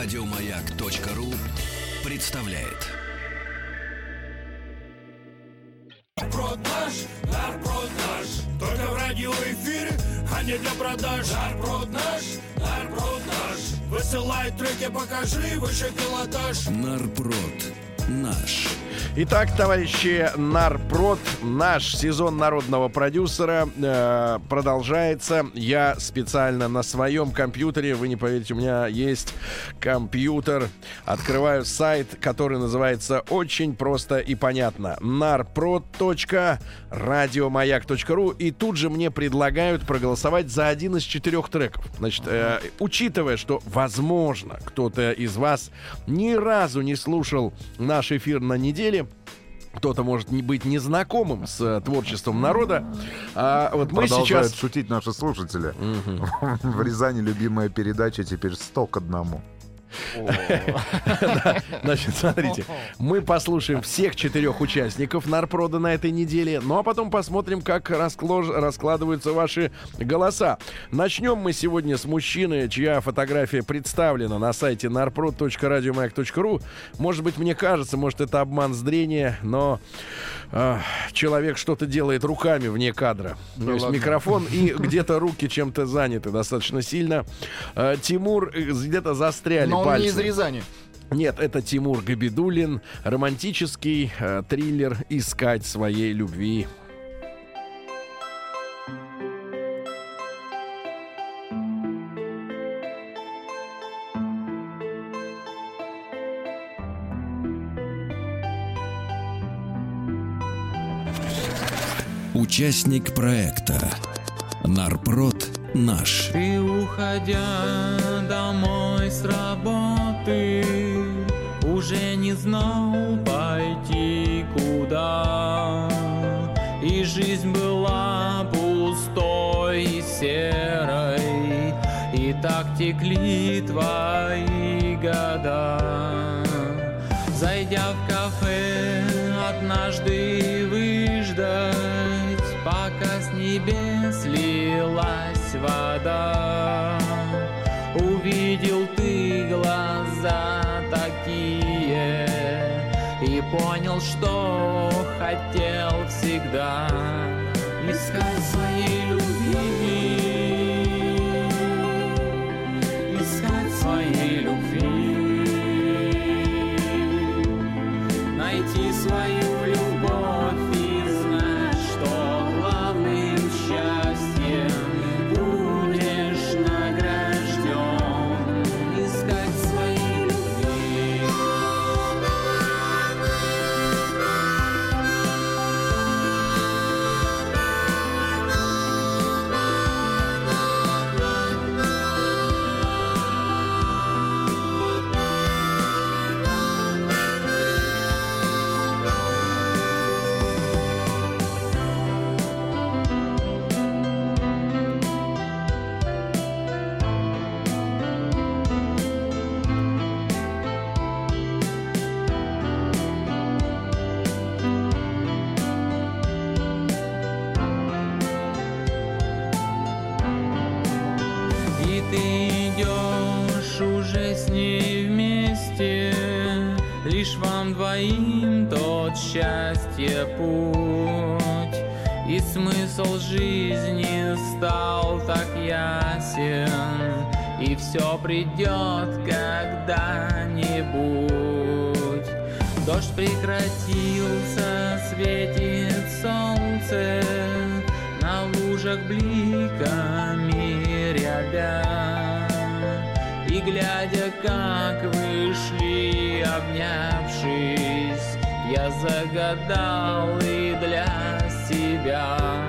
Радиомаяк.ру представляет. Продаж, нарпродаж Только в радиоэфире, а не для продаж Нарпродаж, нарпродаж Высылай треки, покажи выше пилотаж Нарпрод. Наш. Итак, товарищи, Нарпрод, наш сезон народного продюсера э, продолжается. Я специально на своем компьютере, вы не поверите, у меня есть компьютер. Открываю сайт, который называется очень просто и понятно. narprod.радиомаяк.ру И тут же мне предлагают проголосовать за один из четырех треков. Значит, э, учитывая, что, возможно, кто-то из вас ни разу не слушал наш эфир на неделе, кто-то может не быть незнакомым с э, творчеством народа. А вот мы Продолжают сейчас... шутить наши слушатели. В Рязани любимая передача теперь 100 к одному. Значит, смотрите, мы послушаем всех четырех участников Нарпрода на этой неделе, ну а потом посмотрим, как раскладываются ваши голоса. Начнем мы сегодня с мужчины, чья фотография представлена на сайте narprod.radiomayak.ru. Может быть, мне кажется, может, это обман зрения, но а, человек что-то делает руками вне кадра. То есть микрофон и где-то руки чем-то заняты достаточно сильно. А, Тимур э, где-то застряли Но пальцы. не из Рязани. Нет, это Тимур Габидулин, романтический э, триллер «Искать своей любви». Участник проекта. Нарпрод. Наш. Ты, уходя домой с работы, уже не знал пойти куда. И жизнь была пустой и серой, и так текли твои года. Зайдя в кафе, однажды пока с небес лилась вода. Увидел ты глаза такие и понял, что хотел всегда искать все придет когда-нибудь. Дождь прекратился, светит солнце, На лужах бликами рябя. И глядя, как вышли, обнявшись, Я загадал и для себя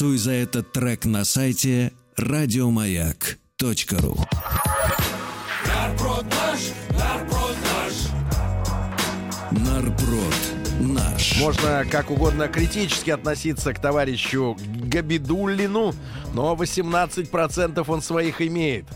Голосуй за этот трек на сайте радиомаяк.ру. Нарброд наш, нарброд наш. Нарброд наш. Можно как угодно критически относиться к товарищу Габидуллину, но 18% он своих имеет.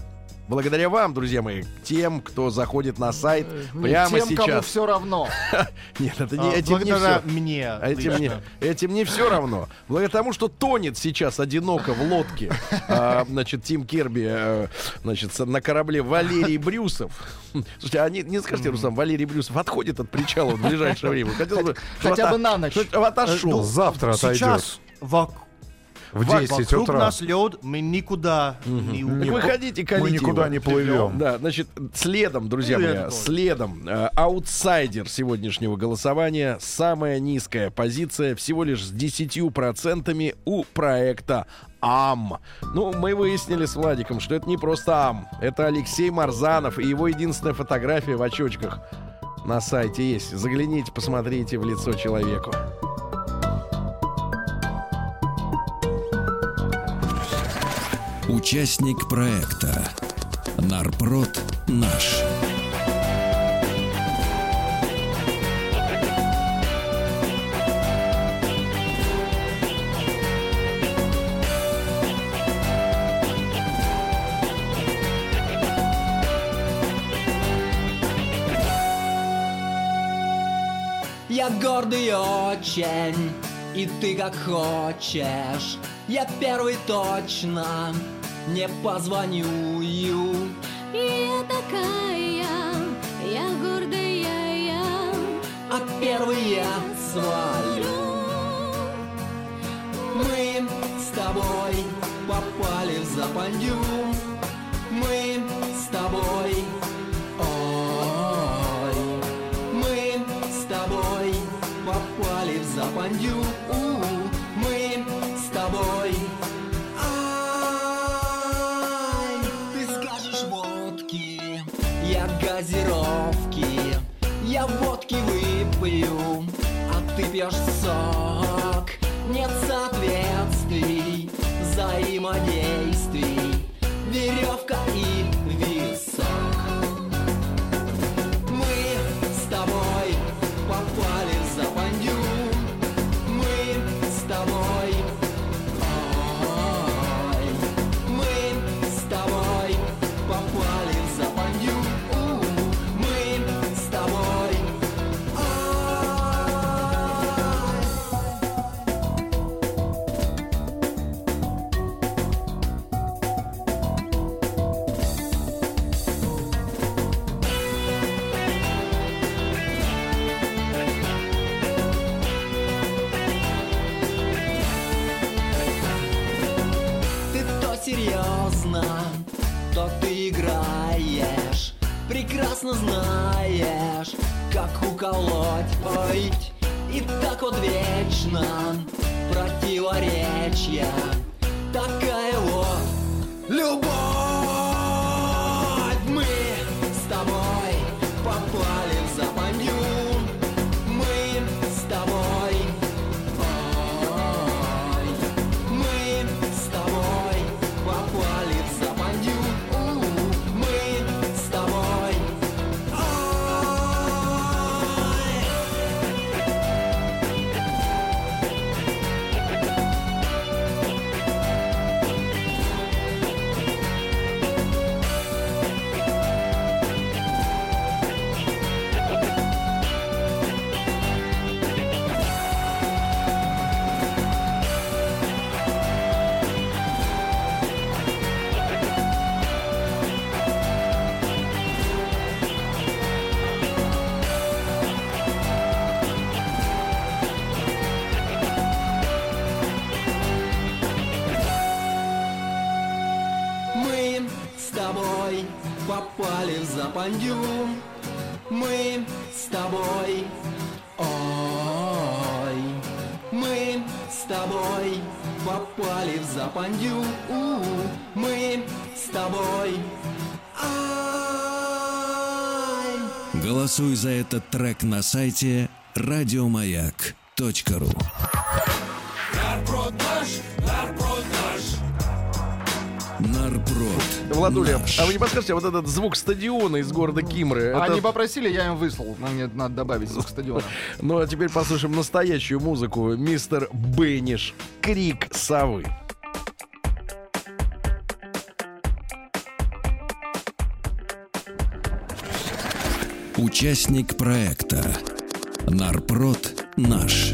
Благодаря вам, друзья мои, тем, кто заходит на сайт прямо Тем, кому сейчас. все равно. Нет, это не, А, этим не все. мне. Этим не, этим не все равно. Благодаря тому, что тонет сейчас одиноко в лодке, а, значит, Тим Кирби, э, значит, на корабле Валерий Брюсов. Слушайте, а не, не скажите, Рустам, Валерий Брюсов отходит от причала в ближайшее время? Хотел бы, Хотя чтобы бы на ночь. отошел. Ну, Завтра отойдет. Сейчас вок- В 10 вокруг утра. нас лед, мы никуда не Так уйдем. выходите, Мы колите никуда его. не плывем. Да, значит, следом, друзья мои, следом э, аутсайдер сегодняшнего голосования, самая низкая позиция, всего лишь с 10% у проекта АМ. Ну, мы выяснили с Владиком, что это не просто АМ, это Алексей Марзанов и его единственная фотография в очочках на сайте есть. Загляните, посмотрите в лицо человеку. Участник проекта Нарпрод наш. Я гордый очень, и ты как хочешь. Я первый точно, не позвоню. Я такая, я гордая, я А первый я свалю. Мы с тобой попали в западню. Тобой попали в западню. Мы с тобой. Ой, мы с тобой попали в западню. Мы с тобой. Ай. Голосуй за этот трек на сайте радиомаяк.ру. Нарброд Бутерброд. Владуля, наш. а вы не подскажете, а вот этот звук стадиона из города Кимры? Они это... попросили, я им выслал. Но мне надо добавить звук стадиона. ну а теперь послушаем настоящую музыку. Мистер Бенниш. Крик совы. Участник проекта «Нарпрод наш».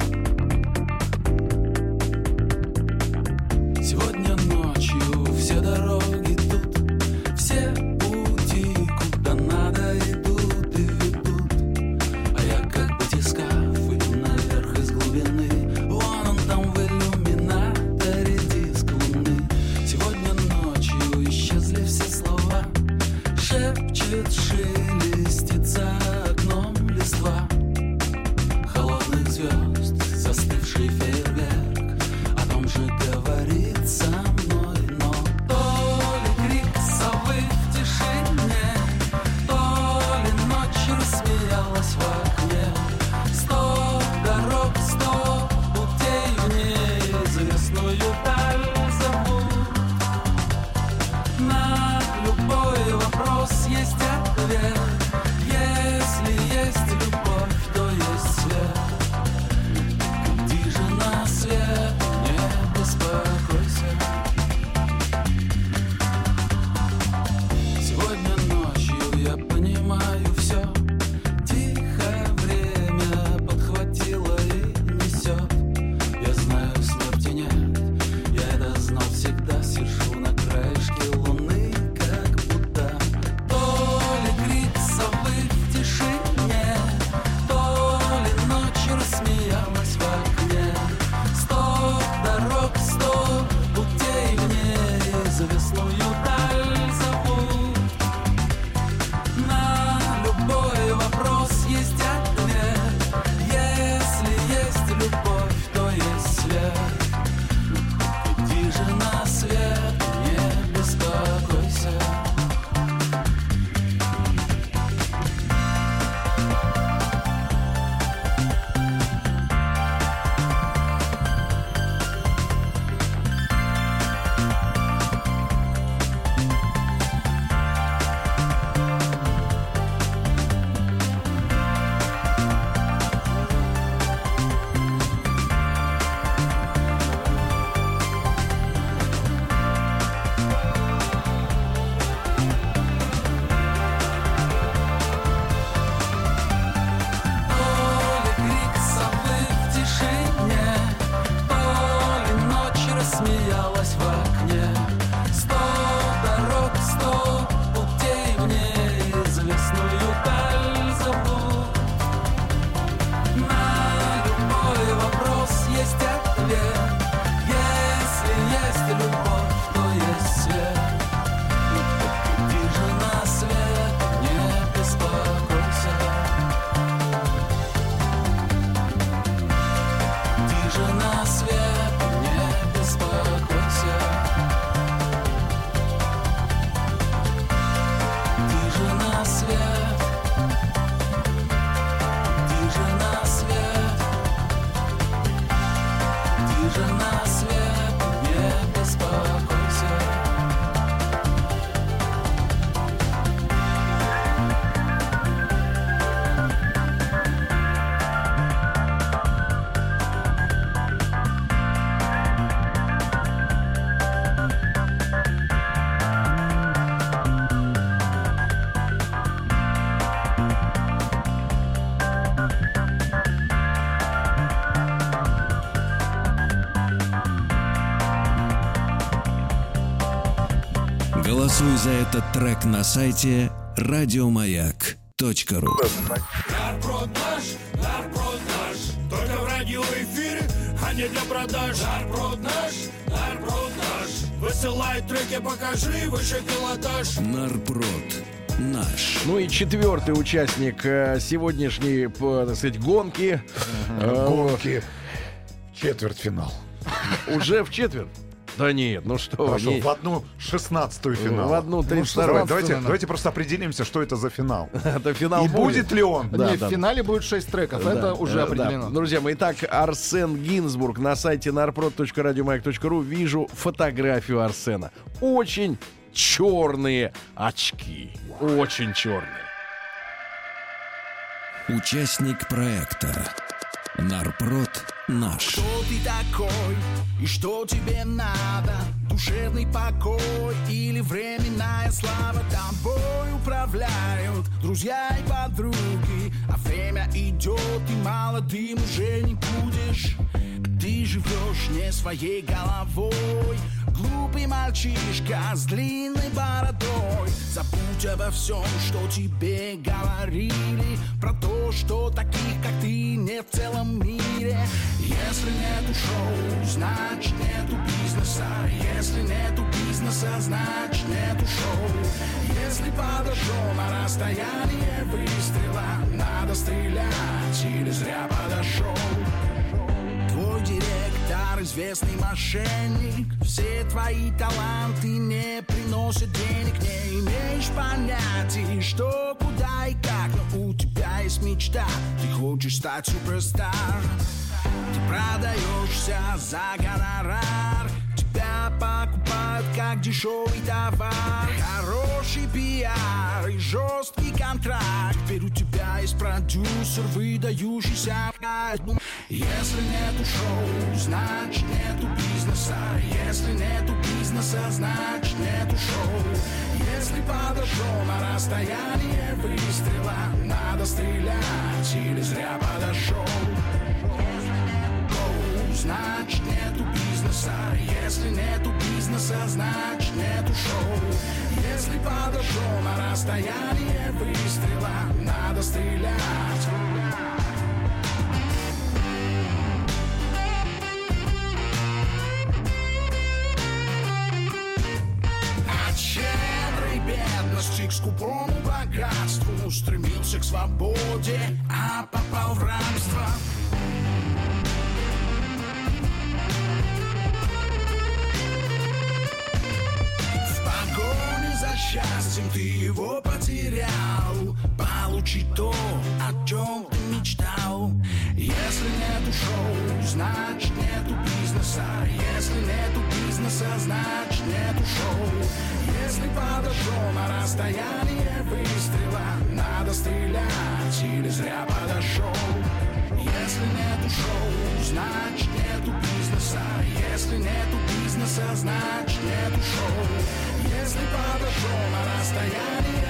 трек на сайте радиомаяк.ру Нарпродаж, наш, только в радиоэфире, а не для продаж. Нарпродаж, наш, высылай треки, покажи выше пилотаж. Нарпрод наш. Ну и четвертый участник э, сегодняшней, так сказать, гонки. Э, гонки. Четвертьфинал. Уже в четверть. Да нет, ну что, Хорошо, не- в одну шестнадцатую финал. в одну Ну, тридцать вторую. Давайте, давайте, просто определимся, что это за финал. Это финал И будет ли он? Да, Не, да. в финале будет 6 треков, Да, это уже э, определено. да. Друзья мои, итак, Арсен Гинзбург на сайте narprod.radiomayak.ru вижу фотографию Арсена. Очень черные очки. Очень черные. Участник проекта Нарпрод наш. Кто ты такой и что тебе надо? Душевный покой или временная слава? Тобой управляют друзья и подруги А время идет и молодым уже не будешь Ты живешь не своей головой Глупый мальчишка с длинной бородой. Забудь обо всем, что тебе говорили. Про то, что таких, как ты, нет в целом мире. Если нету шоу, значит нету бизнеса. Если нету бизнеса, значит нету шоу. Если подошел на расстояние выстрела Надо стрелять или зря подошел известный мошенник. Все твои таланты не приносят денег. Не имеешь понятия, что, куда и как Но у тебя есть мечта, ты хочешь стать суперстар. Ты продаешься за гонорар. Тебя покупают как дешевый товар. Хороший пиар и жесткий контракт. Теперь у тебя есть продюсер, выдающийся. альбом. Если нету шоу, значит нету бизнеса. Если нету бизнеса, значит нету шоу. Если подошел на расстояние выстрела Надо стрелять или зря подошел. Шоу, значит нету бизнеса. Если нету бизнеса, значит нету шоу. Если подошел на расстояние выстрела Надо стрелять скупому богатству Стремился к свободе, а попал в рабство В погоне за счастьем ты его потерял Получи то, о чем ты мечтал. Если нету шоу, значит нету бизнеса. Если нету бизнеса, значит нету шоу. Если подошел на расстояние выстрела Надо стрелять или зря подошел Если нету шоу, значит нету бизнеса. Если нету бизнеса, значит нету шоу. Если подошел на расстояние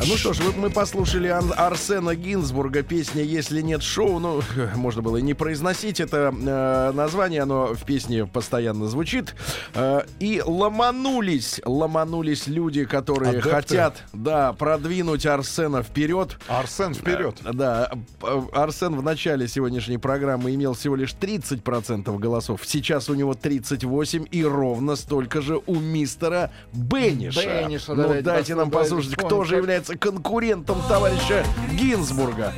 Ну что ж, вот мы послушали Арсена Гинзбурга песня «Если нет шоу». Ну, можно было и не произносить это э, название, оно в песне постоянно звучит. Э, и ломанулись, ломанулись люди, которые Адепты. хотят, да, продвинуть Арсена вперед. Арсен, вперед. Э, Да, э, Арсен в начале сегодняшней программы имел всего лишь 30% голосов. Сейчас у него 38 и ровно столько же у мистера Бенниша. Бенниша, ну, давайте дайте нам послушать, кто же как- является конкурентом товарища Гинзбурга.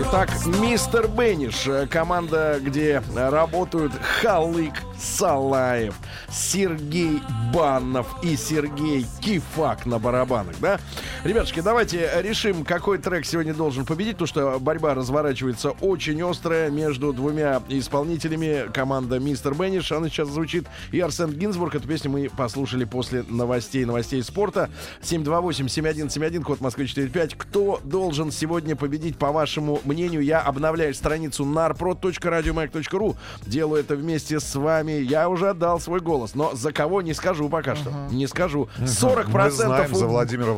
Итак, мистер Бенниш, э, команда, где работают Халык Салаев, Сергей Баннов и Сергей Кифак на барабанах, да? Ребятушки, давайте решим, какой трек сегодня должен победить, потому что борьба разворачивается очень острая между двумя исполнителями. Команда Мистер Бенниш, она сейчас звучит, и Арсен Гинзбург. Эту песню мы послушали после новостей, новостей спорта. 728-7171, код Москвы 45. Кто должен сегодня победить, по вашему мнению? Я обновляю страницу narprod.radiomayak.ru. Делаю это вместе с вами. Я уже отдал свой голос, но за кого не скажу пока что. Не скажу. 40% Мы знаем у- за Владимира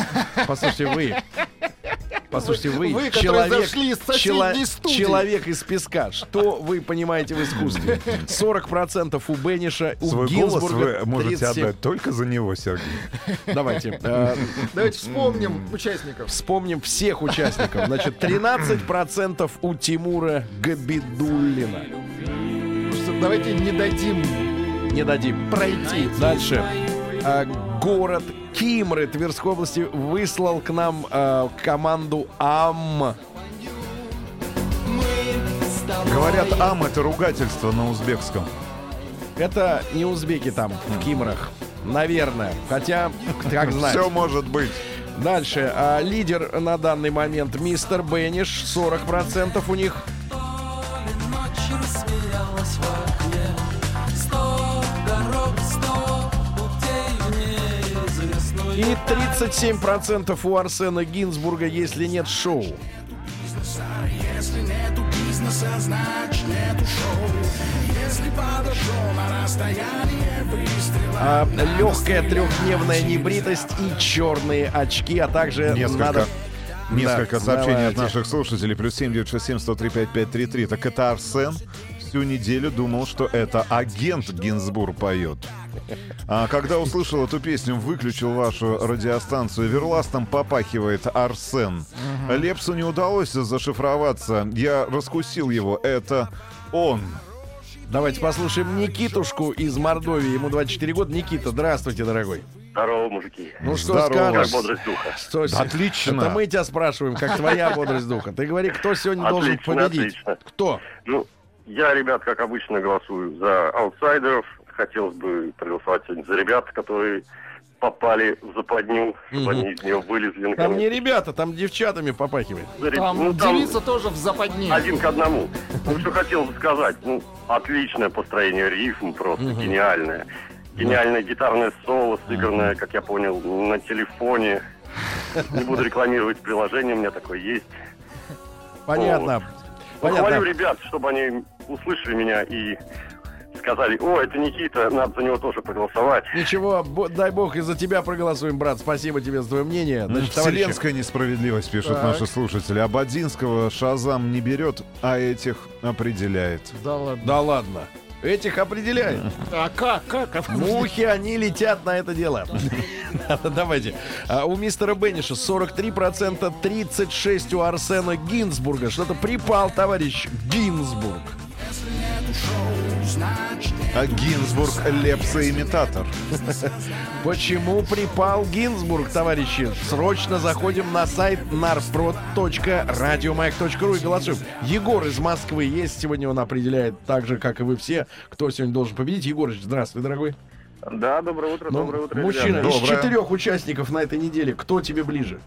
Послушайте, вы, Вы, которые человек, чело- человек из песка. Что вы понимаете в искусстве? 40% у Бенниша, у Свой голос Гинзбурга вы можете 37. отдать только за него, Сергей. Давайте. э, Давайте вспомним участников. Вспомним всех участников. Значит, 13% у Тимура Габидуллина. Давайте не дадим Не дадим. пройти. Дальше. А, город Кимры Тверской области выслал к нам а, команду АМ. Говорят, ам это ругательство на узбекском. Это не узбеки там, в Кимрах. Наверное. Хотя, как знать. Все может быть. Дальше. А, лидер на данный момент мистер Бенниш. 40% у них. И 37% у Арсена Гинзбурга, если нет шоу. Если нету бизнеса, значит нету шоу. Если подошел на расстояние выстрела. А, легкая трехдневная небритость и черные очки, а также Несколько, надо... несколько Да, сообщений от давайте. наших слушателей. Плюс 7 967 103 5533. Так это Арсен всю неделю думал, что это агент Гинзбур поет. А когда услышал эту песню, выключил вашу радиостанцию. Верластом попахивает Арсен. Лепсу не удалось зашифроваться. Я раскусил его. Это он. Давайте послушаем Никитушку из Мордовии. Ему 24 года. Никита, здравствуйте, дорогой. Здорово, мужики. Ну что Здорово. скажешь? Как бодрость духа. Что Отлично. Это мы тебя спрашиваем, как твоя бодрость духа. Ты говори, кто сегодня должен Отлично, победить? отлично. Кто? Ну, я, ребят, как обычно, голосую за аутсайдеров. Хотелось бы проголосовать сегодня за ребят, которые попали в западню, чтобы Мгм. они из нее вылезли Там наконец. не ребята, там девчатами попахивает. Там ну, там девица тоже в западне. один к одному. Ну, что хотел бы сказать. Ну, отличное построение рифм, просто гениальное. Гениальное гитарное соло, сыгранное, как я понял, на телефоне. Не буду рекламировать приложение, у меня такое есть. Понятно. Хвалю Понятно. ребят, чтобы они услышали меня и сказали, о, это Никита, надо за него тоже проголосовать. Ничего, дай бог, из-за тебя проголосуем, брат. Спасибо тебе за твое мнение. Значит, товарищи, Вселенская несправедливость, пишут Так. наши слушатели. Абадинского Шазам не берет, а этих определяет. Да ладно. Да ладно. Этих определяет. А как? Как? Мухи, они летят на это дело. Давайте. А У мистера Бенниша 43%, 36% у Арсена Гинзбурга. Что-то припал, товарищ Гинзбург. А Гинзбург Лепса-имитатор. Почему припал Гинзбург, товарищи? Срочно заходим на сайт narprod.radiomag.ru и голосуем. Егор из Москвы есть. Сегодня он определяет так же, как и вы все, кто сегодня должен победить. Егорыч, здравствуй, дорогой. Да, доброе утро, Ну, доброе утро, мужчина, ребята. из Доброе. четырех участников на этой неделе, кто тебе ближе?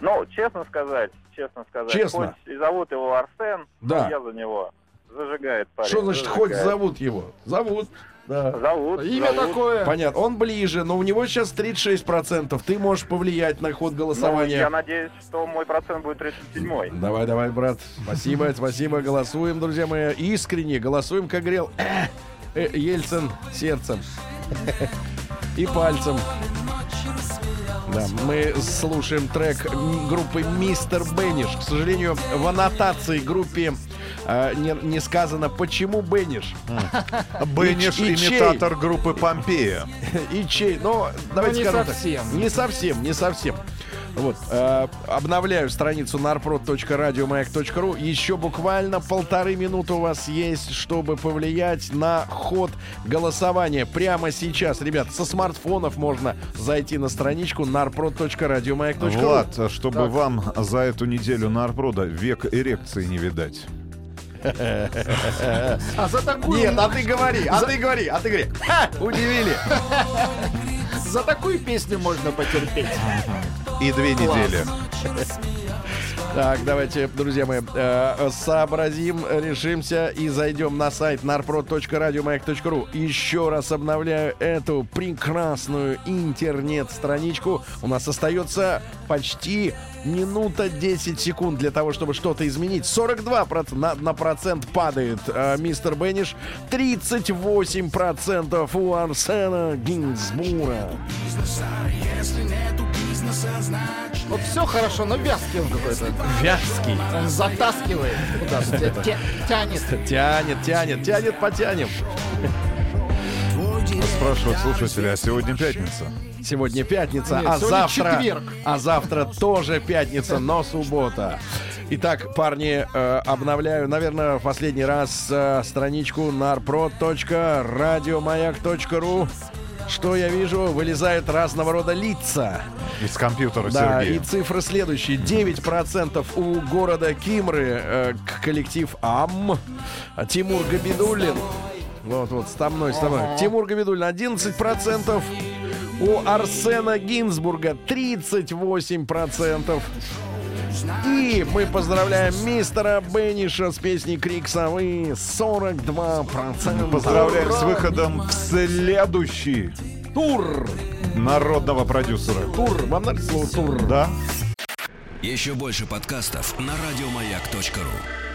Ну, честно сказать, честно сказать, Честно. хоть и зовут его Арсен, Да. я за него. Зажигает парень. Что значит, хоть зажигает. зовут его? Зовут. Да. Зовут. Имя зовут. такое. Понятно. Он ближе, но у него сейчас 36%. Ты можешь повлиять на ход Ну, голосования. я надеюсь, что мой процент будет 37-й. Давай, давай, брат. Спасибо, спасибо. Голосуем, друзья мои. Искренне голосуем, как грел э, Ельцин сердцем и пальцем. Да, мы слушаем трек группы Мистер Бенниш. К сожалению, в аннотации группе э, не, не сказано, почему Бенниш. Бенниш И- и чей? имитатор группы Помпея. И чей? Ну, давайте не скажем совсем. так. Не совсем, не совсем. Вот, э, обновляю страницу narprod.radiomayak.ru. Еще буквально полторы минуты у вас есть, чтобы повлиять на ход голосования. Прямо сейчас, ребят, со смартфонов можно зайти на страничку narprod.radiomayak.ru. Влад, а чтобы вам за эту неделю на Арпрода век эрекции не видать. А за такую, Нет, а ты говори, а ты говори, а ты говори. Удивили. за такую песню можно потерпеть. И две недели. Так, давайте, друзья мои, э, сообразим, решимся и зайдем на сайт narprod.radiomayak.ru. Еще раз обновляю эту прекрасную интернет-страничку. У нас остается почти минута 10 секунд для того, чтобы что-то изменить. 42% на, на процент падает э, мистер Бенниш. 38% у Арсена Гинзбура. Вот все хорошо, но вязкий он какой-то. Вязкий. Он затаскивает куда-то, тя- тя- тянет. Тянет, тянет, тянет, потянем. Спрашивают слушатели, а сегодня пятница? Сегодня пятница, Нет, а сегодня завтра... четверг. А завтра тоже пятница, но суббота. Итак, парни, э, обновляю, наверное, в последний раз э, страничку narprod.radiomayak.ru. Что я вижу? Вылезают разного рода лица. Из компьютера Да, и Сергея. цифры следующие. 9% у города Кимры э, к- коллектив АМ. Тимур Габидуллин. Вот, вот, с мной, с тобой. Тимур Габидуллин 11%. У Арсена Гинзбурга 38%. И мы поздравляем мистера Бенниша с песней Крик Совы 42%. Поздравляем с выходом в следующий Тур! народного продюсера. Тур! Вам нравится слово тур? Да? Еще больше подкастов на радиомаяк.ру.